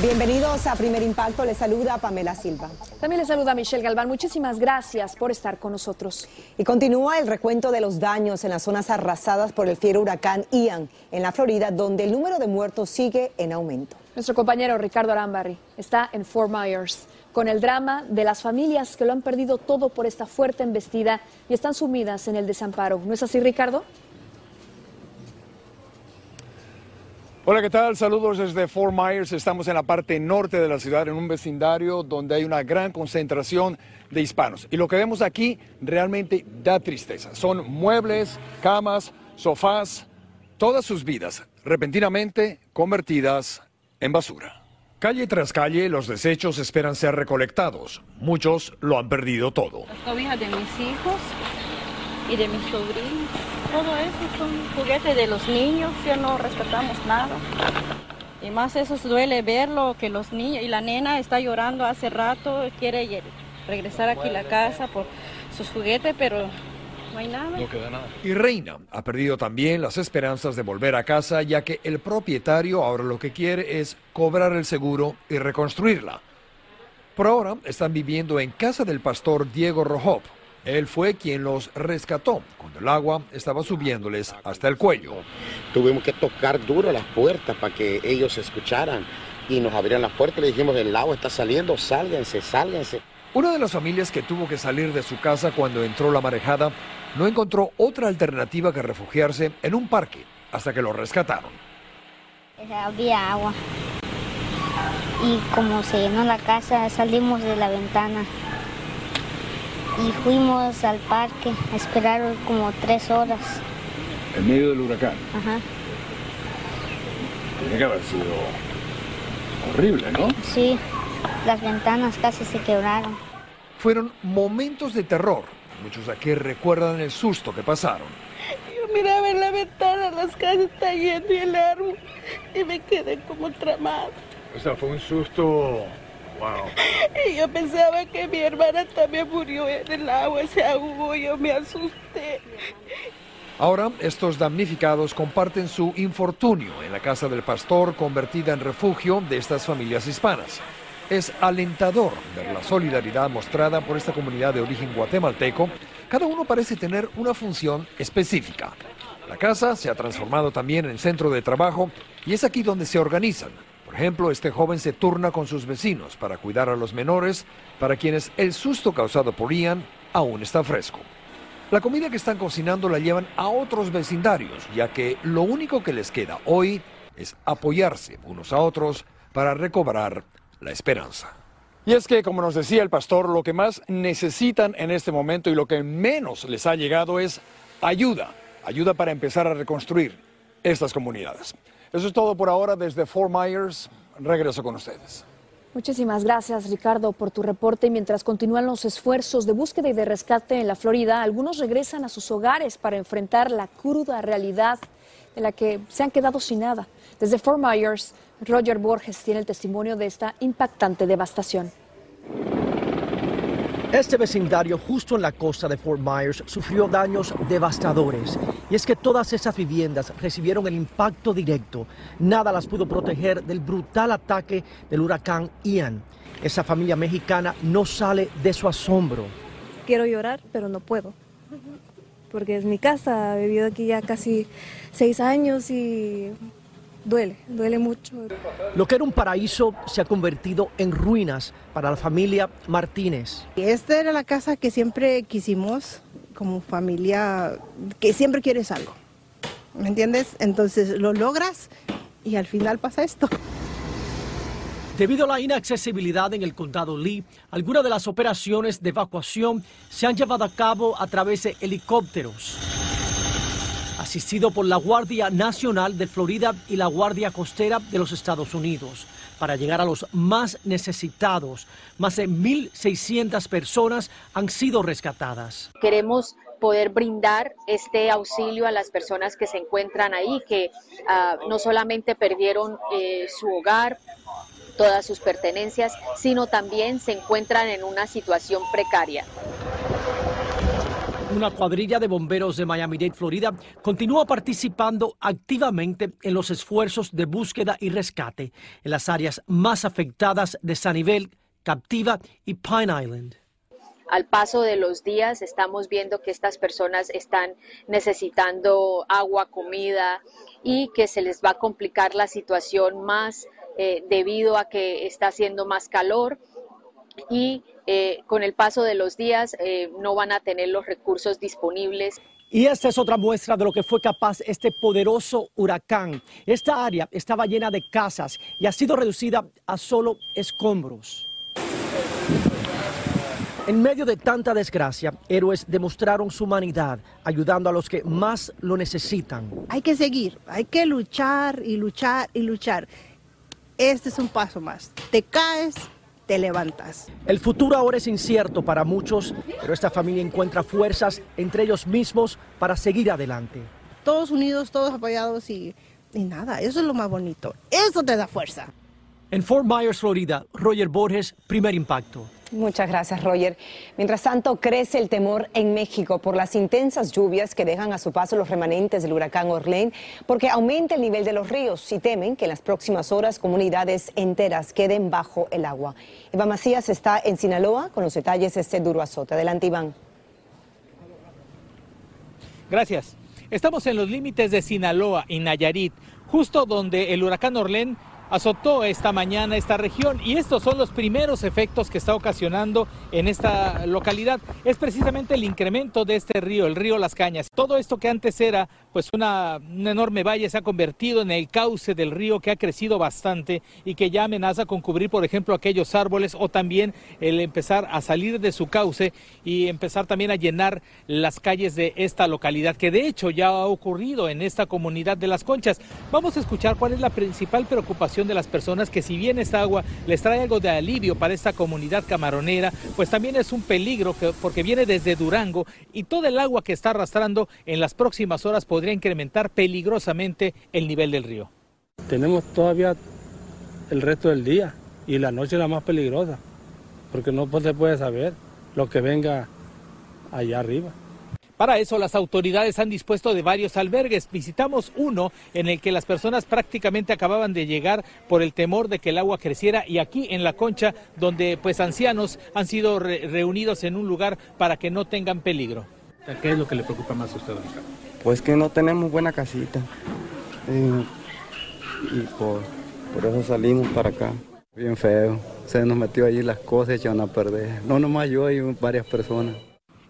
Bienvenidos a Primer Impacto. Les saluda Pamela Silva. También les saluda Michelle Galván. Muchísimas gracias por estar con nosotros. Y continúa el recuento de los daños en las zonas arrasadas por el fiero huracán Ian en la Florida, donde el número de muertos sigue en aumento. Nuestro compañero Ricardo Arambarri está en Fort Myers con el drama de las familias que lo han perdido todo por esta fuerte embestida y están sumidas en el desamparo. ¿No es así, Ricardo? Hola, ¿qué tal? Saludos desde Fort Myers. Estamos en la parte norte de la ciudad, en un vecindario donde hay una gran concentración de hispanos. Y lo que vemos aquí realmente da tristeza. Son muebles, camas, sofás, todas sus vidas repentinamente convertidas en basura. Calle tras calle, los desechos esperan ser recolectados. Muchos lo han perdido todo. Las cobijas de mis hijos y de mis sobrinos. Todo eso son juguetes de los niños, ya no respetamos nada. Y más eso duele verlo, que los niños, y la nena está llorando hace rato, quiere regresar aquí a la casa por sus juguetes, pero no hay nada. No queda nada. Y Reina ha perdido también las esperanzas de volver a casa, ya que el propietario ahora lo que quiere es cobrar el seguro y reconstruirla. Por ahora están viviendo en casa del pastor Diego Rojop, él fue quien los rescató cuando el agua estaba subiéndoles hasta el cuello. Tuvimos que tocar duro las puertas para que ellos escucharan y nos abrieran las puertas. Le dijimos, el agua está saliendo, sálganse, sálganse. Una de las familias que tuvo que salir de su casa cuando entró la marejada no encontró otra alternativa que refugiarse en un parque hasta que lo rescataron. Había agua y como se llenó la casa salimos de la ventana y fuimos al parque a esperar como tres horas. ¿En medio del huracán? Ajá. Tiene que haber sido horrible, ¿no? Sí, las ventanas casi se quebraron. Fueron momentos de terror. Muchos aquí recuerdan el susto que pasaron. Yo miraba en la ventana, las casas están yendo y el árbol, y me quedé como tramada. O sea, fue un susto y yo pensaba que mi hermana también murió en el agua, se ahogó, yo me asusté. Ahora, estos damnificados comparten su infortunio en la casa del pastor convertida en refugio de estas familias hispanas. Es alentador ver la solidaridad mostrada por esta comunidad de origen guatemalteco. Cada uno parece tener una función específica. La casa se ha transformado también en centro de trabajo y es aquí donde se organizan por ejemplo, este joven se turna con sus vecinos para cuidar a los menores, para quienes el susto causado por Ian aún está fresco. La comida que están cocinando la llevan a otros vecindarios, ya que lo único que les queda hoy es apoyarse unos a otros para recobrar la esperanza. Y es que, como nos decía el pastor, lo que más necesitan en este momento y lo que menos les ha llegado es ayuda, ayuda para empezar a reconstruir estas comunidades. Eso es todo por ahora desde Fort Myers. Regreso con ustedes. Muchísimas gracias, Ricardo, por tu reporte. Mientras continúan los esfuerzos de búsqueda y de rescate en la Florida, algunos regresan a sus hogares para enfrentar la cruda realidad en la que se han quedado sin nada. Desde Fort Myers, Roger Borges tiene el testimonio de esta impactante devastación. Este vecindario justo en la costa de Fort Myers sufrió daños devastadores. Y es que todas esas viviendas recibieron el impacto directo. Nada las pudo proteger del brutal ataque del huracán Ian. Esa familia mexicana no sale de su asombro. Quiero llorar, pero no puedo. Porque es mi casa, he vivido aquí ya casi seis años y duele, duele mucho. Lo que era un paraíso se ha convertido en ruinas para la familia Martínez. Esta era la casa que siempre quisimos como familia, que siempre quieres algo. ¿Me entiendes? Entonces lo logras y al final pasa esto. Debido a la inaccesibilidad en el condado Lee, algunas de las operaciones de evacuación se han llevado a cabo a través de helicópteros asistido por la Guardia Nacional de Florida y la Guardia Costera de los Estados Unidos, para llegar a los más necesitados. Más de 1.600 personas han sido rescatadas. Queremos poder brindar este auxilio a las personas que se encuentran ahí, que ah, no solamente perdieron eh, su hogar, todas sus pertenencias, sino también se encuentran en una situación precaria. Una cuadrilla de bomberos de Miami-Dade, Florida, continúa participando activamente en los esfuerzos de búsqueda y rescate en las áreas más afectadas de Sanibel, Captiva y Pine Island. Al paso de los días estamos viendo que estas personas están necesitando agua, comida y que se les va a complicar la situación más eh, debido a que está haciendo más calor y eh, con el paso de los días eh, no van a tener los recursos disponibles. Y esta es otra muestra de lo que fue capaz este poderoso huracán. Esta área estaba llena de casas y ha sido reducida a solo escombros. En medio de tanta desgracia, héroes demostraron su humanidad, ayudando a los que más lo necesitan. Hay que seguir, hay que luchar y luchar y luchar. Este es un paso más. Te caes, te levantas. El futuro ahora es incierto para muchos, pero esta familia encuentra fuerzas entre ellos mismos para seguir adelante. Todos unidos, todos apoyados y, y nada, eso es lo más bonito. Eso te da fuerza. En Fort Myers, Florida, Roger Borges, primer impacto. Muchas gracias, Roger. Mientras tanto, crece el temor en México por las intensas lluvias que dejan a su paso los remanentes del huracán Orlén, porque aumenta el nivel de los ríos y temen que en las próximas horas comunidades enteras queden bajo el agua. Iván Macías está en Sinaloa con los detalles de este duro azote. Adelante, Iván. Gracias. Estamos en los límites de Sinaloa y Nayarit, justo donde el huracán Orlén azotó esta mañana esta región y estos son los primeros efectos que está ocasionando en esta localidad. Es precisamente el incremento de este río, el río Las Cañas. Todo esto que antes era pues una, enorme valle se ha convertido en el cauce del río que ha crecido bastante y que ya amenaza con cubrir, por ejemplo, aquellos árboles o también el empezar a salir de su cauce y empezar también a llenar las calles de esta localidad, que de hecho ya ha ocurrido en esta comunidad de Las Conchas. Vamos a escuchar cuál es la principal preocupación de las personas que si bien esta agua les trae algo de alivio para esta comunidad camaronera, pues también es un peligro porque viene desde Durango y todo el agua que está arrastrando en las próximas horas podría incrementar peligrosamente el nivel del río. Tenemos todavía el resto del día y la noche la más peligrosa, porque no se puede saber lo que venga allá arriba. Para eso las autoridades han dispuesto de varios albergues. Visitamos uno en el que las personas prácticamente acababan de llegar por el temor de que el agua creciera y aquí en la concha donde pues ancianos han sido reunidos en un lugar para que no tengan peligro. ¿Qué es lo que le preocupa más a usted acá? Pues que no tenemos buena casita y, por, eso salimos para acá. Bien feo, se nos metió allí las cosas, echaron a perder. No nomás yo, hay varias personas.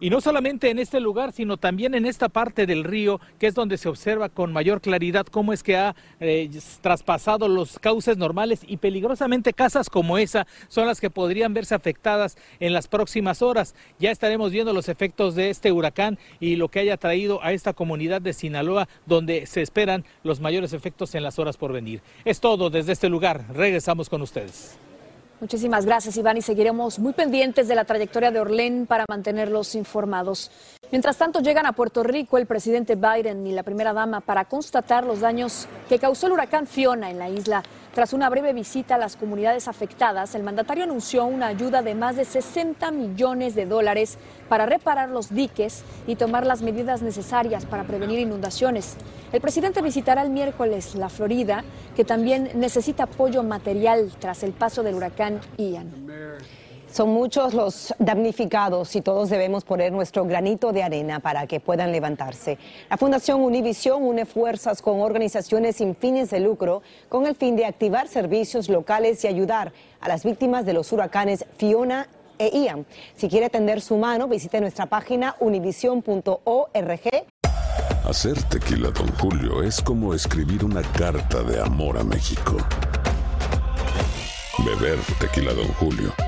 Y no solamente en este lugar, sino también en esta parte del río, que es donde se observa con mayor claridad cómo es que ha eh, traspasado los cauces normales y peligrosamente casas como esa son las que podrían verse afectadas en las próximas horas. Ya estaremos viendo los efectos de este huracán y lo que haya traído a esta comunidad de Sinaloa, donde se esperan los mayores efectos en las horas por venir. Es todo desde este lugar. Regresamos con ustedes. Muchísimas gracias, Iván, y seguiremos muy pendientes de la trayectoria de Orlén para mantenerlos informados. Mientras tanto, llegan a Puerto Rico el presidente Biden y la primera dama para constatar los daños que causó el huracán Fiona en la isla. Tras una breve visita a las comunidades afectadas, el mandatario anunció una ayuda de más de 60 millones de dólares para reparar los diques y tomar las medidas necesarias para prevenir inundaciones. El presidente visitará el miércoles la Florida, que también necesita apoyo material tras el paso del huracán Ian. Son muchos los damnificados y todos debemos poner nuestro granito de arena para que puedan levantarse. La Fundación Univisión une fuerzas con organizaciones sin fines de lucro con el fin de activar servicios locales y ayudar a las víctimas de los huracanes Fiona e Ian. Si quiere tender su mano, visite nuestra página univision.org. Hacer tequila, don Julio, es como escribir una carta de amor a México. Beber tequila, don Julio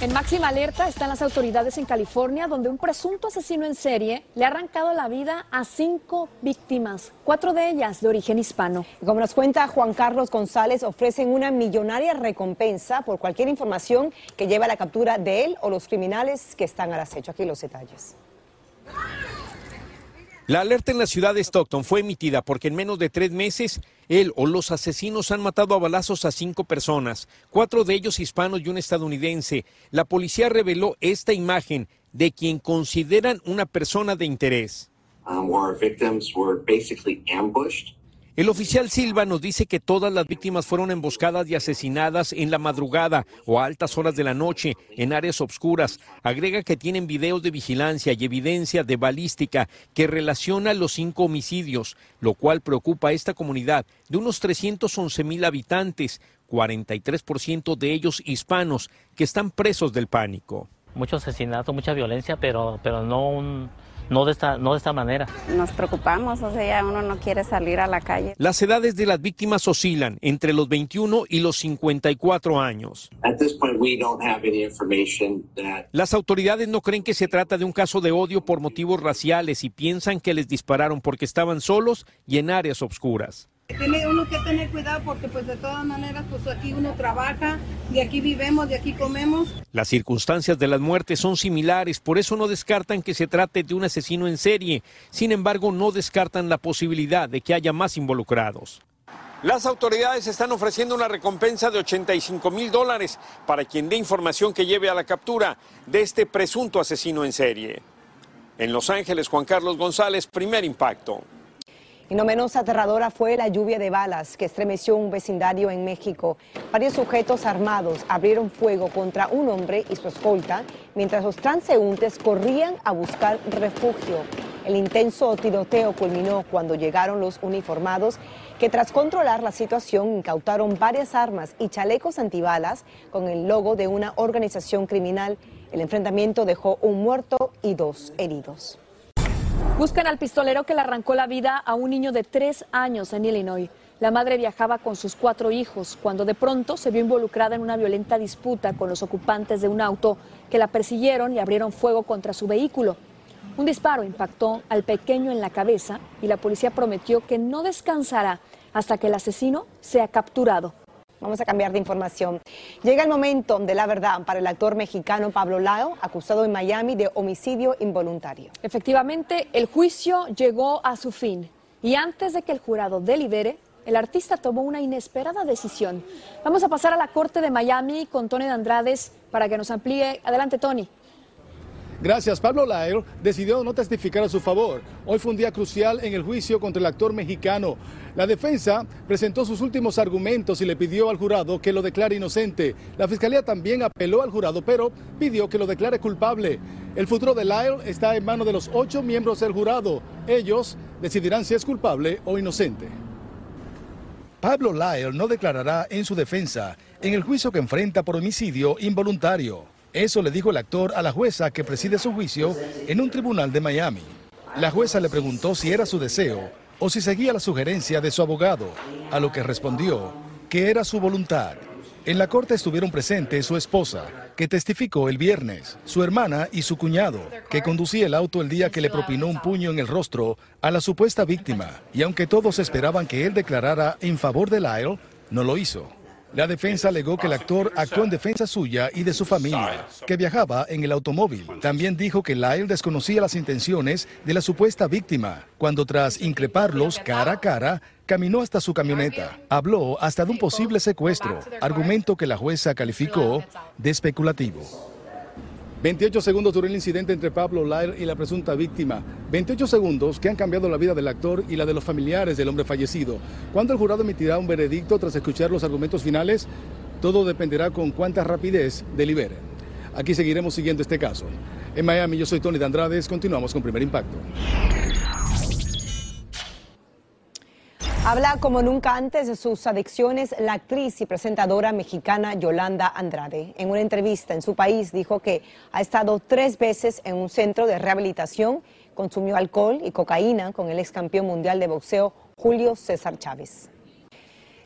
En máxima alerta están las autoridades en California, donde un presunto asesino en serie le ha arrancado la vida a cinco víctimas, cuatro de ellas de origen hispano. Como nos cuenta Juan Carlos González, ofrecen una millonaria recompensa por cualquier información que lleve a la captura de él o los criminales que están al acecho. Aquí los detalles. La alerta en la ciudad de Stockton fue emitida porque en menos de tres meses él o los asesinos han matado a balazos a cinco personas, cuatro de ellos hispanos y un estadounidense. La policía reveló esta imagen de quien consideran una persona de interés. Um, el oficial Silva nos dice que todas las víctimas fueron emboscadas y asesinadas en la madrugada o a altas horas de la noche en áreas obscuras. Agrega que tienen videos de vigilancia y evidencia de balística que relaciona los cinco homicidios, lo cual preocupa a esta comunidad de unos 311 mil habitantes, 43% de ellos hispanos, que están presos del pánico. Mucho asesinato, mucha violencia, pero, pero no un no de esta, no de esta manera. Nos preocupamos, o sea, uno no quiere salir a la calle. Las edades de las víctimas oscilan entre los 21 y los 54 años. Las autoridades no creen que se trata de un caso de odio por motivos raciales y piensan que les dispararon porque estaban solos y en áreas oscuras. Tiene uno que tener cuidado porque pues de todas maneras pues aquí uno trabaja, de aquí vivemos, de aquí comemos. Las circunstancias de las muertes son similares, por eso no descartan que se trate de un asesino en serie. Sin embargo, no descartan la posibilidad de que haya más involucrados. Las autoridades están ofreciendo una recompensa de 85 mil dólares para quien dé información que lleve a la captura de este presunto asesino en serie. En Los Ángeles, Juan Carlos González, primer impacto. Y no menos aterradora fue la lluvia de balas que estremeció un vecindario en México. Varios sujetos armados abrieron fuego contra un hombre y su escolta mientras los transeúntes corrían a buscar refugio. El intenso tiroteo culminó cuando llegaron los uniformados que tras controlar la situación incautaron varias armas y chalecos antibalas con el logo de una organización criminal. El enfrentamiento dejó un muerto y dos heridos. Buscan al pistolero que le arrancó la vida a un niño de tres años en Illinois. La madre viajaba con sus cuatro hijos cuando de pronto se vio involucrada en una violenta disputa con los ocupantes de un auto que la persiguieron y abrieron fuego contra su vehículo. Un disparo impactó al pequeño en la cabeza y la policía prometió que no descansará hasta que el asesino sea capturado. Vamos a cambiar de información. Llega el momento de la verdad para el actor mexicano Pablo Lao, acusado en Miami de homicidio involuntario. Efectivamente, el juicio llegó a su fin y antes de que el jurado delibere, el artista tomó una inesperada decisión. Vamos a pasar a la corte de Miami con Tony de Andrades para que nos amplíe. Adelante, Tony. Gracias. Pablo Lyle decidió no testificar a su favor. Hoy fue un día crucial en el juicio contra el actor mexicano. La defensa presentó sus últimos argumentos y le pidió al jurado que lo declare inocente. La fiscalía también apeló al jurado, pero pidió que lo declare culpable. El futuro de Lyle está en manos de los ocho miembros del jurado. Ellos decidirán si es culpable o inocente. Pablo Lyle no declarará en su defensa en el juicio que enfrenta por homicidio involuntario. Eso le dijo el actor a la jueza que preside su juicio en un tribunal de Miami. La jueza le preguntó si era su deseo o si seguía la sugerencia de su abogado, a lo que respondió que era su voluntad. En la corte estuvieron presentes su esposa, que testificó el viernes, su hermana y su cuñado, que conducía el auto el día que le propinó un puño en el rostro a la supuesta víctima. Y aunque todos esperaban que él declarara en favor de Lyle, no lo hizo. La defensa alegó que el actor actuó en defensa suya y de su familia, que viajaba en el automóvil. También dijo que Lyle desconocía las intenciones de la supuesta víctima, cuando tras increparlos cara a cara, caminó hasta su camioneta. Habló hasta de un posible secuestro, argumento que la jueza calificó de especulativo. 28 segundos duró el incidente entre Pablo Lyle y la presunta víctima. 28 segundos que han cambiado la vida del actor y la de los familiares del hombre fallecido. ¿Cuándo el jurado emitirá un veredicto tras escuchar los argumentos finales? Todo dependerá con cuánta rapidez deliberen. Aquí seguiremos siguiendo este caso. En Miami, yo soy Tony de Andrades. Continuamos con Primer Impacto. Habla como nunca antes de sus adicciones la actriz y presentadora mexicana Yolanda Andrade. En una entrevista en su país dijo que ha estado tres veces en un centro de rehabilitación, consumió alcohol y cocaína con el ex campeón mundial de boxeo Julio César Chávez.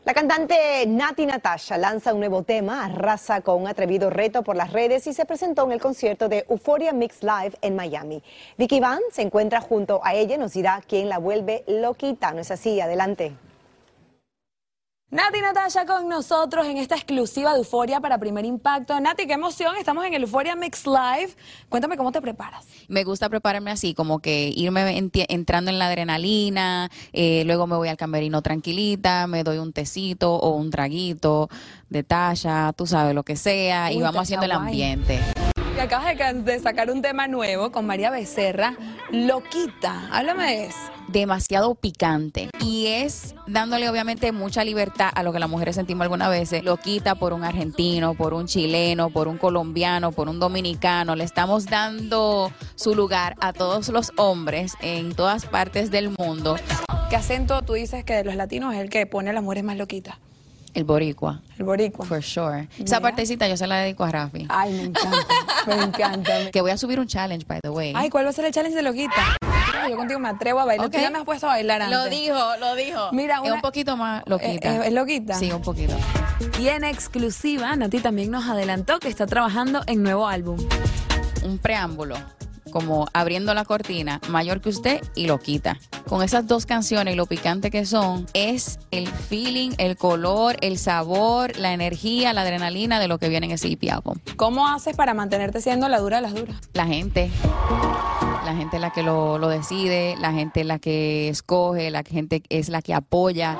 La cantante Nati Natasha lanza un nuevo tema, arrasa con un atrevido reto por las redes y se presentó en el concierto de Euphoria Mix Live en Miami. Vicky Van se encuentra junto a ella nos dirá quién la vuelve loquita. ¿No es así? Adelante. Nati Natasha con nosotros en esta exclusiva de Euforia para Primer Impacto. Nati, qué emoción, estamos en el Euforia Mix Live. Cuéntame cómo te preparas. Me gusta prepararme así, como que irme entrando en la adrenalina, eh, luego me voy al camerino tranquilita, me doy un tecito o un traguito de talla, tú sabes, lo que sea, y vamos haciendo el ambiente. Y acabas de, ca- de sacar un tema nuevo con María Becerra, Loquita. Háblame de eso. demasiado picante y es dándole obviamente mucha libertad a lo que las mujeres sentimos algunas veces, lo quita por un argentino, por un chileno, por un colombiano, por un dominicano, le estamos dando su lugar a todos los hombres en todas partes del mundo. ¿Qué acento tú dices que de los latinos es el que pone a las mujeres más loquitas? El boricua. El boricua. For sure. Esa partecita yo se la dedico a Rafi. Ay, me encanta, me encanta. Que voy a subir un challenge, by the way. Ay, ¿cuál va a ser el challenge de loquita? Yo contigo me atrevo a bailar. Ok. Tú ya me has puesto a bailar antes. Lo dijo, lo dijo. Mira, Es una- un poquito más loquita. Eh, eh, ¿Es loquita? Sí, un poquito. Y en exclusiva, Nati también nos adelantó que está trabajando en nuevo álbum. un preámbulo, como abriendo la cortina, mayor que usted y lo quita. Con esas dos canciones y lo picante que son, es el feeling, el color, el sabor, la energía, la adrenalina de lo que viene en ese álbum. ¿Cómo haces para mantenerte siendo la dura de las duras? La gente. La gente es la que lo, lo decide, la gente es la que escoge, la gente es la que apoya.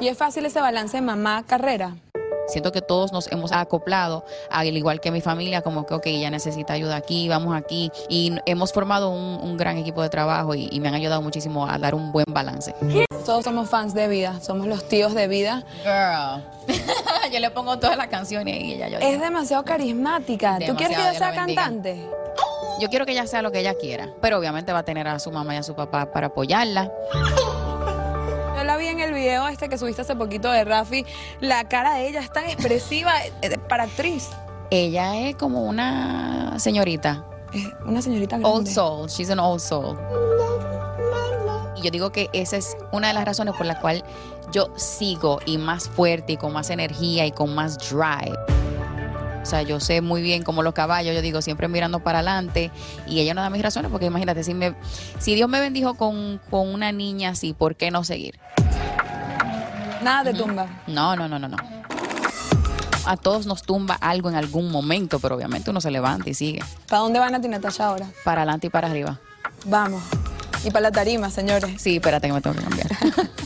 ¿Y es fácil ese balance mamá-carrera? Siento que todos nos hemos acoplado, al igual que mi familia, como que, ok, ella necesita ayuda aquí, vamos aquí. Y hemos formado un, un gran equipo de trabajo y, y me han ayudado muchísimo a dar un buen balance. Todos somos fans de vida, somos los tíos de vida. Girl. yo le pongo todas las canciones y ella yo. Es demasiado carismática. ¿Tú quieres que Demasiado, ella sea cantante? Yo quiero que ella sea lo que ella quiera, pero obviamente va a tener a su mamá y a su papá para apoyarla. Yo la vi en el video este que subiste hace poquito de Rafi. La cara de ella es tan expresiva eh, para actriz. Ella es como una señorita. Una señorita grande. Old soul, she's an old soul. Y yo digo que esa es una de las razones por la cual yo sigo y más fuerte y con más energía y con más drive. O sea, yo sé muy bien como los caballos, yo digo, siempre mirando para adelante. Y ella no da mis razones, porque imagínate, si, me, si Dios me bendijo con, con una niña así, ¿por qué no seguir? Nada te tumba. No, no, no, no, no. A todos nos tumba algo en algún momento, pero obviamente uno se levanta y sigue. ¿Para dónde van a Natalia ahora? Para adelante y para arriba. Vamos. Y para la tarima, señores. Sí, espérate que me tengo que cambiar.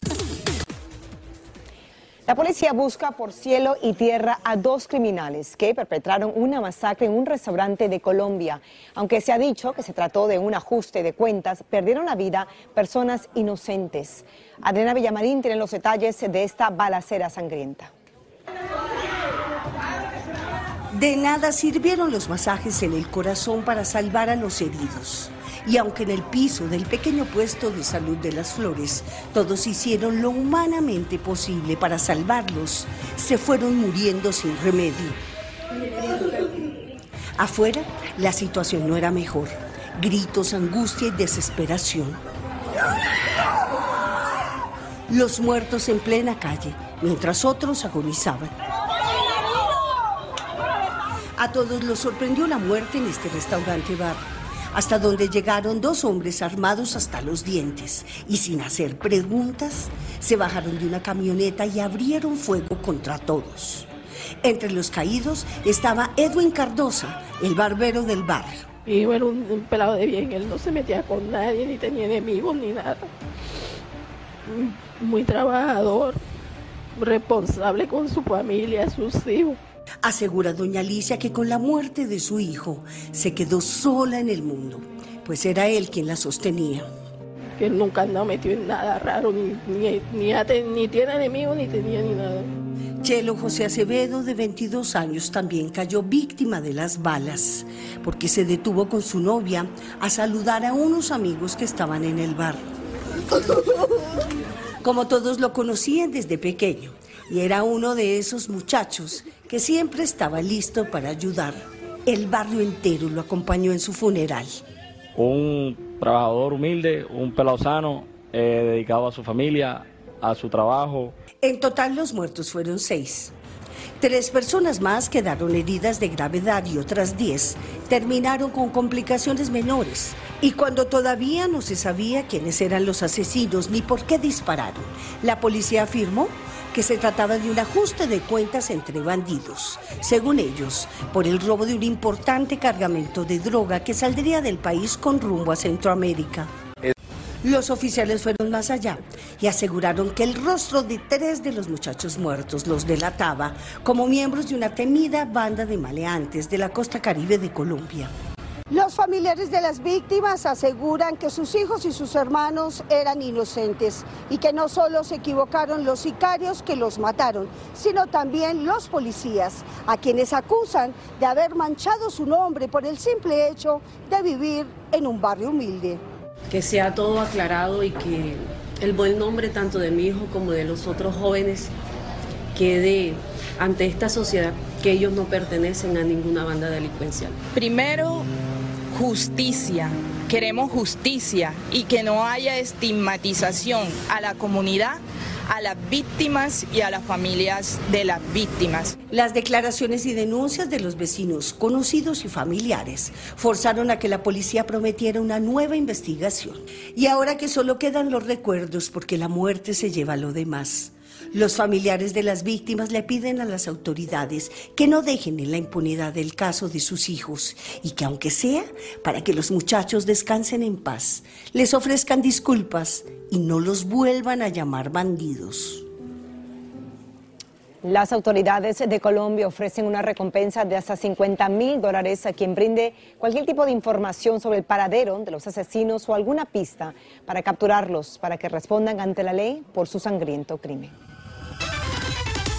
La policía busca por cielo y tierra a dos criminales que perpetraron una masacre en un restaurante de Colombia. Aunque se ha dicho que se trató de un ajuste de cuentas, perdieron la vida personas inocentes. Adriana Villamarín tiene los detalles de esta balacera sangrienta. De nada sirvieron los masajes en el corazón para salvar a los heridos. Y aunque en el piso del pequeño puesto de salud de las flores todos hicieron lo humanamente posible para salvarlos, se fueron muriendo sin remedio. Afuera, la situación no era mejor. Gritos, angustia y desesperación. Los muertos en plena calle, mientras otros agonizaban. A todos los sorprendió la muerte en este restaurante bar hasta donde llegaron dos hombres armados hasta los dientes y sin hacer preguntas se bajaron de una camioneta y abrieron fuego contra todos. Entre los caídos estaba Edwin Cardosa, el barbero del barrio. Y era un, pelado de bien, él no se metía con nadie, ni tenía enemigos, ni nada. Muy trabajador, responsable con su familia, sus hijos. Asegura doña Alicia que con la muerte de su hijo se quedó sola en el mundo, pues era él quien la sostenía. Que él nunca andaba metido en nada raro, ni, ni, ni, tiene enemigos, ni tenía ni nada. Chelo José Acevedo, de 22 años, también cayó víctima de las balas, porque se detuvo con su novia a saludar a unos amigos que estaban en el bar. Como todos lo conocían desde pequeño, y era uno de esos muchachos que siempre estaba listo para ayudar. El barrio entero lo acompañó en su funeral. Un trabajador humilde, un pelado sano, eh, dedicado a su familia, a su trabajo. En total los muertos fueron seis. Tres personas más quedaron heridas de gravedad y otras diez terminaron con complicaciones menores. Y cuando todavía no se sabía quiénes eran los asesinos ni por qué dispararon, la policía afirmó que se trataba de un ajuste de cuentas entre bandidos, según ellos, por el robo de un importante cargamento de droga que saldría del país con rumbo a Centroamérica. Los oficiales fueron más allá y aseguraron que el rostro de tres de los muchachos muertos los delataba como miembros de una temida banda de maleantes de la costa caribe de Colombia. Los familiares de las víctimas aseguran que sus hijos y sus hermanos eran inocentes y que no solo se equivocaron los sicarios que los mataron, sino también los policías, a quienes acusan de haber manchado su nombre por el simple hecho de vivir en un barrio humilde. Que sea todo aclarado y que el buen nombre tanto de mi hijo como de los otros jóvenes quede ante esta sociedad que ellos no pertenecen a ninguna banda delincuencial. Primero, justicia. Queremos justicia y que no haya estigmatización a la comunidad a las víctimas y a las familias de las víctimas. Las declaraciones y denuncias de los vecinos, conocidos y familiares forzaron a que la policía prometiera una nueva investigación. Y ahora que solo quedan los recuerdos porque la muerte se lleva lo demás. Los familiares de las víctimas le piden a las autoridades que no dejen en la impunidad el caso de sus hijos y que aunque sea para que los muchachos descansen en paz, les ofrezcan disculpas y no los vuelvan a llamar bandidos. Las autoridades de Colombia ofrecen una recompensa de hasta 50 mil dólares a quien brinde cualquier tipo de información sobre el paradero de los asesinos o alguna pista para capturarlos, para que respondan ante la ley por su sangriento crimen.